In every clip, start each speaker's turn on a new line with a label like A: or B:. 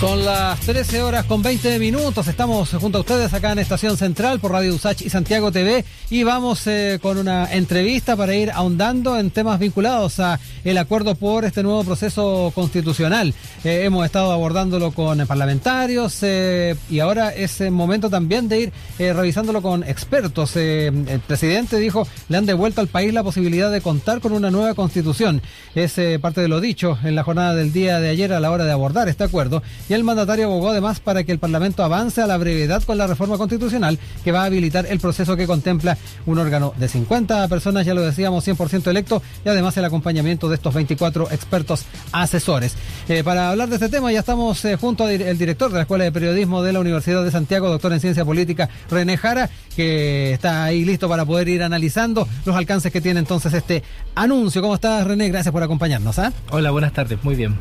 A: Son las 13 horas con 20 minutos. Estamos junto a ustedes acá en Estación Central por Radio Usach y Santiago TV y vamos eh, con una entrevista para ir ahondando en temas vinculados a el acuerdo por este nuevo proceso constitucional. Eh, hemos estado abordándolo con parlamentarios eh, y ahora es el momento también de ir revisándolo con expertos. el presidente dijo le han devuelto al país la posibilidad de contar con una nueva constitución. Es parte de lo dicho en la jornada del día de ayer a la hora de abordar este acuerdo y el mandatario abogó además para que el Parlamento avance a la brevedad con la reforma constitucional que va a habilitar el proceso que contempla un órgano de 50 personas, ya lo decíamos, 100% electo y además el acompañamiento de estos 24 expertos asesores. Eh, para hablar de este tema ya estamos eh, junto al director de la Escuela de Periodismo de la Universidad de Santiago, doctor en Ciencia Política, René Jara, que está ahí listo para poder ir analizando los alcances que tiene entonces este anuncio. ¿Cómo estás, René? Gracias por acompañarnos. ¿ah?
B: Hola, buenas tardes. Muy bien.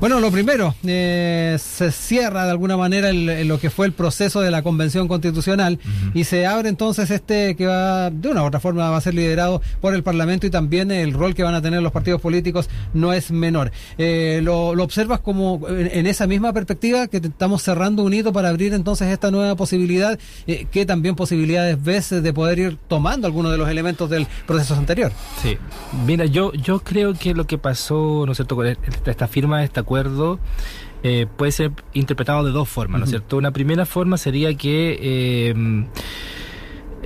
A: Bueno, lo primero, eh, se cierra de alguna manera lo que fue el proceso de la Convención Constitucional y se abre entonces este que va, de una u otra forma, va a ser liderado por el Parlamento y también el rol que van a tener los partidos políticos no es menor. Eh, lo, observas como en, esa misma perspectiva que estamos cerrando un hito para abrir entonces esta nueva posibilidad, eh, que también posibilidades ves de poder ir tomando algunos de los elementos del proceso anterior.
B: Sí, mira, yo, yo creo que lo que pasó, ¿no es cierto?, con esta firma de este acuerdo, eh, puede ser interpretado de dos formas, ¿no es cierto? Una primera forma sería que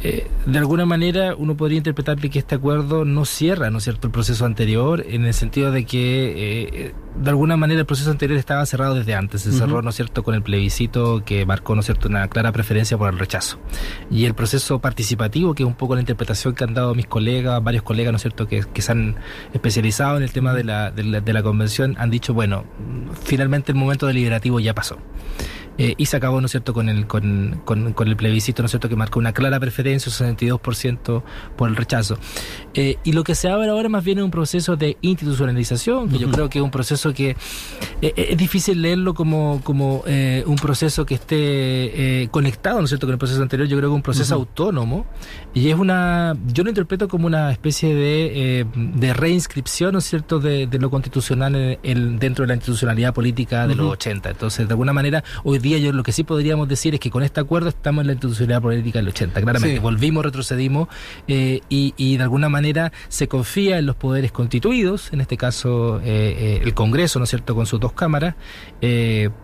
B: eh, de alguna manera uno podría interpretar que este acuerdo no cierra, ¿no es cierto?, el proceso anterior, en el sentido de que eh, de alguna manera el proceso anterior estaba cerrado desde antes, se cerró, ¿no es cierto?, con el plebiscito que marcó, ¿no es cierto?, una clara preferencia por el rechazo. Y el proceso participativo, que es un poco la interpretación que han dado mis colegas, varios colegas, ¿no es cierto?, que, que se han especializado en el tema de la, de la, de la convención, han dicho, bueno, finalmente el momento deliberativo ya pasó. Eh, y se acabó, ¿no es cierto?, con el, con, con, con, el plebiscito, ¿no es cierto?, que marcó una clara preferencia, un 62% por el rechazo. Eh, y lo que se abre ahora más bien es un proceso de institucionalización, que yo creo que es un proceso que eh, es difícil leerlo como, como un proceso que esté conectado, ¿no es cierto?, con el proceso anterior, yo creo que es un proceso autónomo, y es una, yo lo interpreto como una especie de, de reinscripción, ¿no es cierto?, de, de lo constitucional en, dentro de la institucionalidad política de los 80. Entonces, de alguna manera, hoy día yo lo que sí podríamos decir es que con este acuerdo estamos en la institucionalidad política del 80, claramente. Volvimos, retrocedimos eh, y, de alguna manera se confía en los poderes constituidos, en este caso eh, eh, el Congreso, ¿no es cierto?, con sus dos cámaras,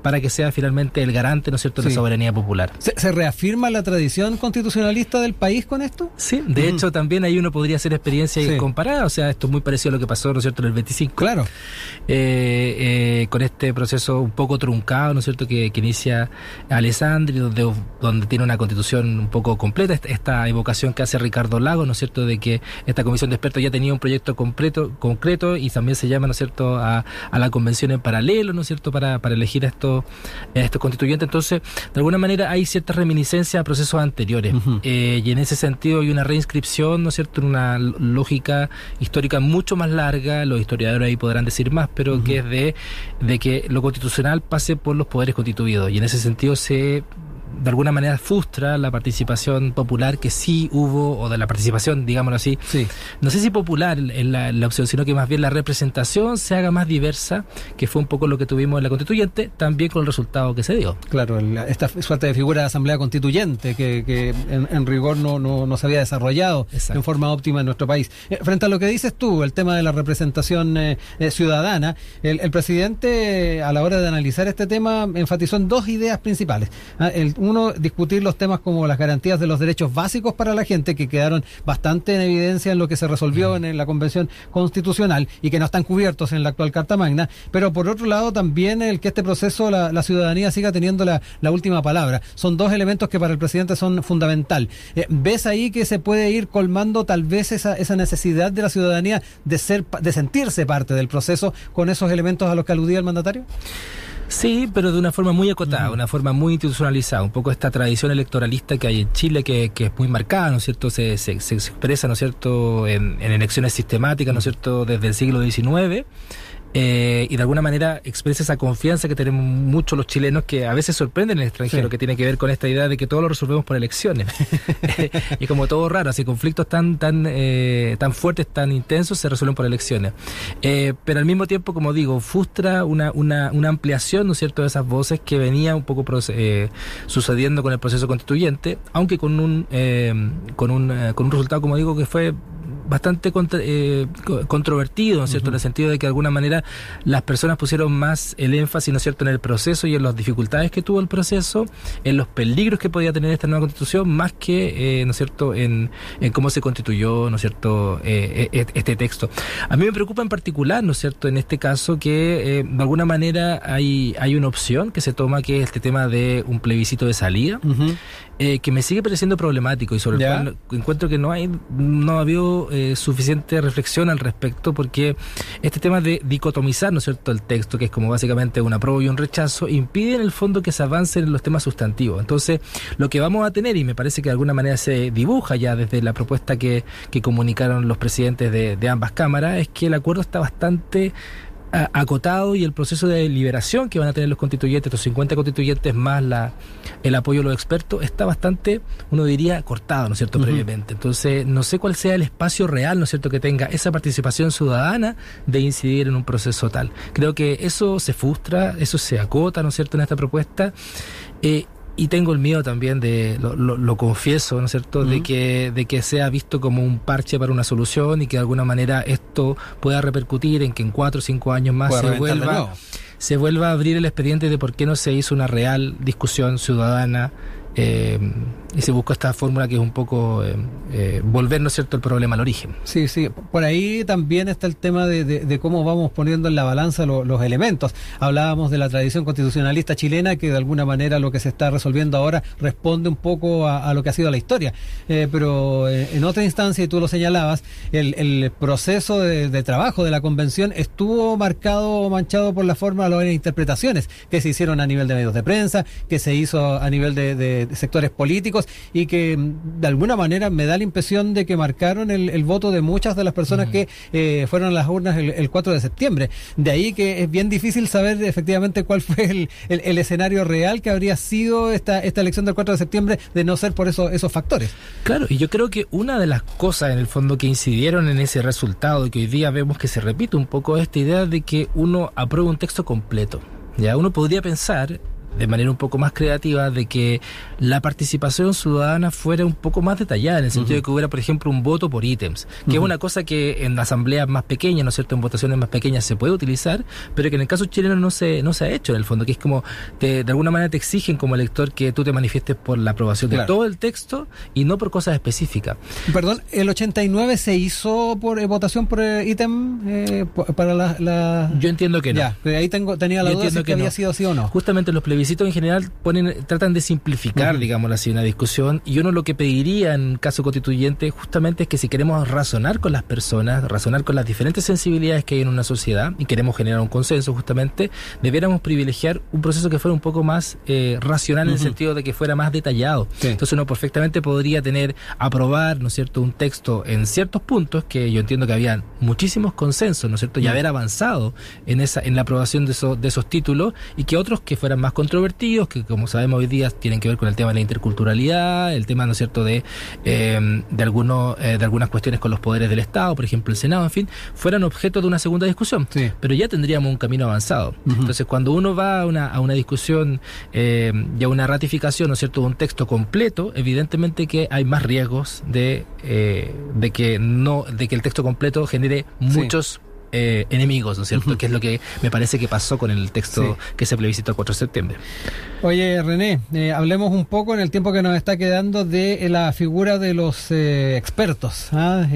B: para que sea finalmente el garante, ¿no es cierto?, de la soberanía popular.
A: ¿Se, reafirma la tradición constitucionalista del país con esto?
B: Sí, de hecho también ahí uno podría hacer experiencia y comparar, o sea, esto es muy parecido a lo que pasó, ¿no es cierto?, en el 25.
A: Claro.
B: con este proceso un poco truncado, ¿no es cierto?, que inicia Alessandri, donde, donde tiene una constitución un poco completa, esta evocación que hace Ricardo Lago, ¿no es cierto?, de que esta comisión de expertos ya tenía un proyecto completo, concreto y también se llama, ¿no es cierto?, a, la convención en paralelo, ¿no es cierto?, para, para elegir a estos, estos constituyentes. Entonces, de alguna manera hay cierta reminiscencia a procesos anteriores eh, y en ese sentido hay una reinscripción, ¿no es cierto?, una lógica histórica mucho más larga, los historiadores ahí podrán decir más, pero que es de, de que lo constitucional pase por los poderes constituidos y en ese sentido se de alguna manera frustra la participación popular que sí hubo, o de la participación, digámoslo así.
A: Sí.
B: No sé si popular en la, la, opción, sino que más bien la representación se haga más diversa, que fue un poco lo que tuvimos en la constituyente, también con el resultado que se dio.
A: Claro, esta suerte de figura de asamblea constituyente que, que en, rigor no, no, no, se había desarrollado en forma óptima en nuestro país. Eh, frente a lo que dices tú, el tema de la representación eh, eh, ciudadana, el, el, presidente a la hora de analizar este tema enfatizó en dos ideas principales. Ah, el, uno, discutir los temas como las garantías de los derechos básicos para la gente, que quedaron bastante en evidencia en lo que se resolvió en, la Convención Constitucional y que no están cubiertos en la actual Carta Magna, pero por otro lado también el que este proceso la, ciudadanía siga teniendo la, última palabra. Son dos elementos que para el presidente son fundamental. Eh, ¿Ves ahí que se puede ir colmando tal vez esa, esa necesidad de la ciudadanía de ser de sentirse parte del proceso con esos elementos a los que aludía el mandatario?
B: Sí, pero de una forma muy acotada, una forma muy institucionalizada, un poco esta tradición electoralista que hay en Chile que, que es muy marcada, ¿no es cierto? Se, se, se expresa, ¿no es cierto?, en, en, elecciones sistemáticas, ¿no es cierto?, desde el siglo XIX eh, y de alguna manera expresa esa confianza que tenemos muchos los chilenos que a veces sorprenden en el extranjero, que tiene que ver con esta idea de que todo lo resolvemos por elecciones. y como todo raro, así conflictos tan, tan, eh, tan fuertes, tan intensos, se resuelven por elecciones. Eh, pero al mismo tiempo, como digo, frustra una, una, una ampliación, ¿no es cierto?, de esas voces que venía un poco eh, sucediendo con el proceso constituyente, aunque con un, con un, con un resultado, como digo, que fue bastante eh, controvertido, ¿no es cierto? En el sentido de que de alguna manera las personas pusieron más el énfasis, ¿no es cierto?, en el proceso y en las dificultades que tuvo el proceso, en los peligros que podía tener esta nueva constitución, más que, eh, ¿no es cierto?, en, cómo se constituyó, ¿no es cierto?, eh, e, e, este texto. A mí me preocupa en particular, ¿no es cierto?, en este caso que de alguna manera hay, hay una opción que se toma que es este tema de un plebiscito de salida. Eh, que me sigue pareciendo problemático y sobre todo encuentro que no hay no ha habido eh, suficiente reflexión al respecto porque este tema de dicotomizar no es cierto el texto que es como básicamente un apruebo y un rechazo impide en el fondo que se avancen en los temas sustantivos. Entonces lo que vamos a tener y me parece que de alguna manera se dibuja ya desde la propuesta que, que comunicaron los presidentes de, de ambas cámaras es que el acuerdo está bastante acotado y el proceso de liberación que van a tener los constituyentes, estos 50 constituyentes más la, el apoyo de los expertos, está bastante, uno diría, cortado, ¿no es cierto?, previamente. Entonces, no sé cuál sea el espacio real, ¿no es cierto?, que tenga esa participación ciudadana de incidir en un proceso tal. Creo que eso se frustra, eso se acota, ¿no es cierto?, en esta propuesta. Eh, y tengo el miedo también de, lo, lo, confieso, ¿no es cierto?, de, que, de que sea visto como un parche para una solución y que de alguna manera esto pueda repercutir en que en cuatro o cinco años más se vuelva, se vuelva a abrir el expediente de por qué no se hizo una real discusión ciudadana eh, y se busca esta fórmula que es un poco eh, eh, volver, ¿no es cierto?, el problema al origen.
A: Sí, sí. Por ahí también está el tema de, cómo vamos poniendo en la balanza los elementos. Hablábamos de la tradición constitucionalista chilena, que de alguna manera lo que se está resolviendo ahora responde un poco a, lo que ha sido la historia. pero en otra instancia, y tú lo señalabas, el, proceso de, trabajo de la convención estuvo marcado o manchado por la forma de las interpretaciones que se hicieron a nivel de medios de prensa, que se hizo a nivel de sectores políticos y que mm, de alguna manera me da la impresión de que marcaron el, voto de muchas de las personas que eh, fueron a las urnas el, 4 de septiembre. De ahí que es bien difícil saber efectivamente cuál fue el, el, escenario real que habría sido esta, esta elección del 4 de septiembre de no ser por eso, esos factores.
B: Claro, y yo creo que una de las cosas en el fondo que incidieron en ese resultado y que hoy día vemos que se repite un poco esta idea de que uno aprueba un texto completo. Ya uno podría pensar de manera un poco más creativa de que la participación ciudadana fuera un poco más detallada, en el sentido de que hubiera, por ejemplo, un voto por ítems, que es una cosa que en asambleas más pequeñas, ¿no es cierto?, en votaciones más pequeñas se puede utilizar, pero que en el caso chileno no se, no se ha hecho en el fondo, que es como, te, de alguna manera te exigen como elector que tú te manifiestes por la aprobación de todo el texto y no por cosas específicas.
A: Perdón, ¿el 89 se hizo por eh, votación por eh, ítem eh, para la,
B: Yo entiendo que no.
A: Ya, ahí tengo, tenía la duda si que, había sido así o no.
B: Justamente los plebiscitos en general ponen, tratan de simplificar, digamos así, una discusión. Y uno lo que pediría en caso constituyente justamente es que si queremos razonar con las personas, razonar con las diferentes sensibilidades que hay en una sociedad y queremos generar un consenso justamente, debiéramos privilegiar un proceso que fuera un poco más eh, racional en el sentido de que fuera más detallado. Entonces uno perfectamente podría tener, aprobar, ¿no es cierto?, un texto en ciertos puntos que yo entiendo que habían muchísimos consensos, ¿no es cierto?, y haber avanzado en esa en la aprobación de, esos de esos títulos y que otros que fueran más controvertidos que como sabemos hoy día tienen que ver con el tema de la interculturalidad, el tema, ¿no es cierto?, de, eh, de, algunos, eh, de algunas cuestiones con los poderes del Estado, por ejemplo, el Senado, en fin, fueran objeto de una segunda discusión. Pero ya tendríamos un camino avanzado. Entonces, cuando uno va a una, a una discusión eh, y a una ratificación, ¿no es cierto?, de un texto completo, evidentemente que hay más riesgos de, de que no, de que el texto completo genere muchos eh, enemigos, ¿no es cierto? Que es lo que me parece que pasó con el texto que se plebiscitó el 4 de septiembre.
A: Oye, René, eh, hablemos un poco en el tiempo que nos está quedando de la figura de los eh, expertos. ¿ah?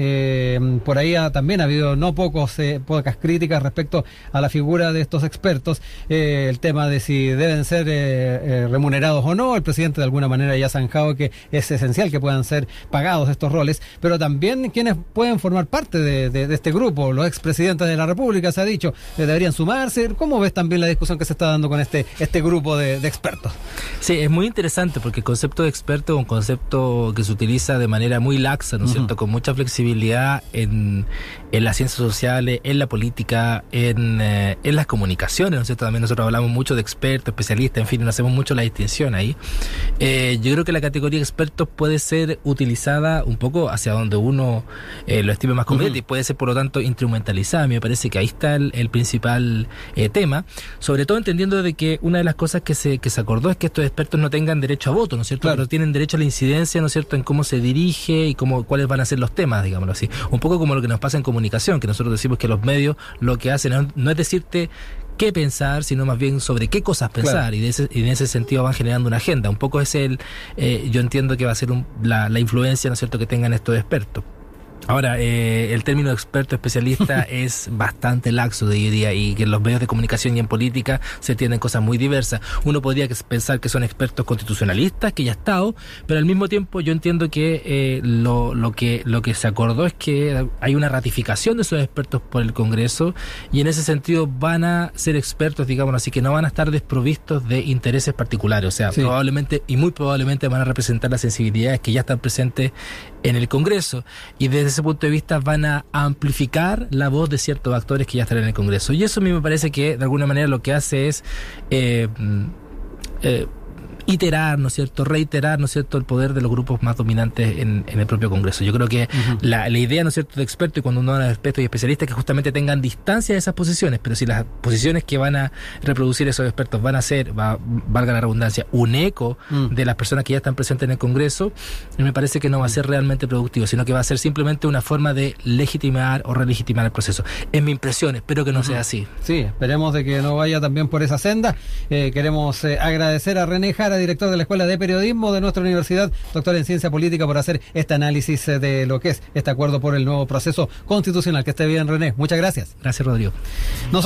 A: por ahí también ha habido no pocos, pocas críticas respecto a la figura de estos expertos. el tema de si deben ser remunerados o no. El presidente de alguna manera ya ha zanjado que es esencial que puedan ser pagados estos roles, pero también quienes pueden formar parte de, de este grupo, los expresidentes de la República, se ha dicho, eh, deberían sumarse. ¿Cómo ves también la discusión que se está dando con este, este grupo de, de expertos?
B: Sí, es muy interesante porque el concepto de experto es un concepto que se utiliza de manera muy laxa, ¿no es cierto? Con mucha flexibilidad en, en las ciencias sociales, en la política, en, eh, en las comunicaciones, ¿no es cierto? También nosotros hablamos mucho de expertos, especialistas, en fin, no hacemos mucho la distinción ahí. Eh, yo creo que la categoría expertos puede ser utilizada un poco hacia donde uno eh, lo estime más conveniente y puede ser, por lo tanto, instrumentalizada. Me parece que ahí está el, el principal eh, tema, sobre todo entendiendo de que una de las cosas que se, que se acordó es que estos expertos no tengan derecho a voto, ¿no es cierto?
A: Claro.
B: Pero tienen derecho a la incidencia, ¿no es cierto?, en cómo se dirige y cómo, cuáles van a ser los temas, digámoslo así. Un poco como lo que nos pasa en comunicación, que nosotros decimos que los medios lo que hacen no- no es decirte qué pensar, sino más bien sobre qué cosas pensar.
A: Claro.
B: Y, de ese, y en ese sentido van generando una agenda. Un poco es el, eh, yo entiendo que va a ser un- la, la influencia, ¿no es cierto?, que tengan estos expertos. Ahora, eh, el término experto especialista es bastante laxo, de diría, y que en los medios de comunicación y en política se entienden cosas muy diversas. Uno podría pensar que son expertos constitucionalistas, que ya ha estado, pero al mismo tiempo yo entiendo que, eh, lo, lo que lo que se acordó es que hay una ratificación de esos expertos por el Congreso y en ese sentido van a ser expertos, digamos así, que no van a estar desprovistos de intereses particulares. O sea,
A: Sí.
B: probablemente y muy probablemente van a representar las sensibilidades que ya están presentes en el Congreso y desde ese punto de vista van a amplificar la voz de ciertos actores que ya están en el Congreso. Y eso a mí me parece que de alguna manera lo que hace es eh, mm, eh, iterar, ¿no es cierto?, reiterar, ¿no es cierto?, el poder de los grupos más dominantes en, en el propio Congreso. Yo creo que la, la idea, ¿no es cierto?, de experto y cuando uno habla de expertos y especialistas que justamente tengan distancia de esas posiciones, pero si las posiciones que van a reproducir esos expertos van a ser, va, valga la redundancia, un eco
A: Mm.
B: de las personas que ya están presentes en el Congreso, me parece que no va a ser realmente productivo, sino que va a ser simplemente una forma de legitimar o relegitimar el proceso. Es mi impresión, espero que no sea así.
A: Sí, esperemos de que no vaya también por esa senda. Eh, queremos eh, agradecer a René Jara, director de la Escuela de Periodismo de nuestra universidad, doctor en Ciencia Política, por hacer este análisis eh, de lo que es este acuerdo por el nuevo proceso constitucional. Que esté bien, René. Muchas gracias.
B: Gracias, Rodrigo.
A: Nosotros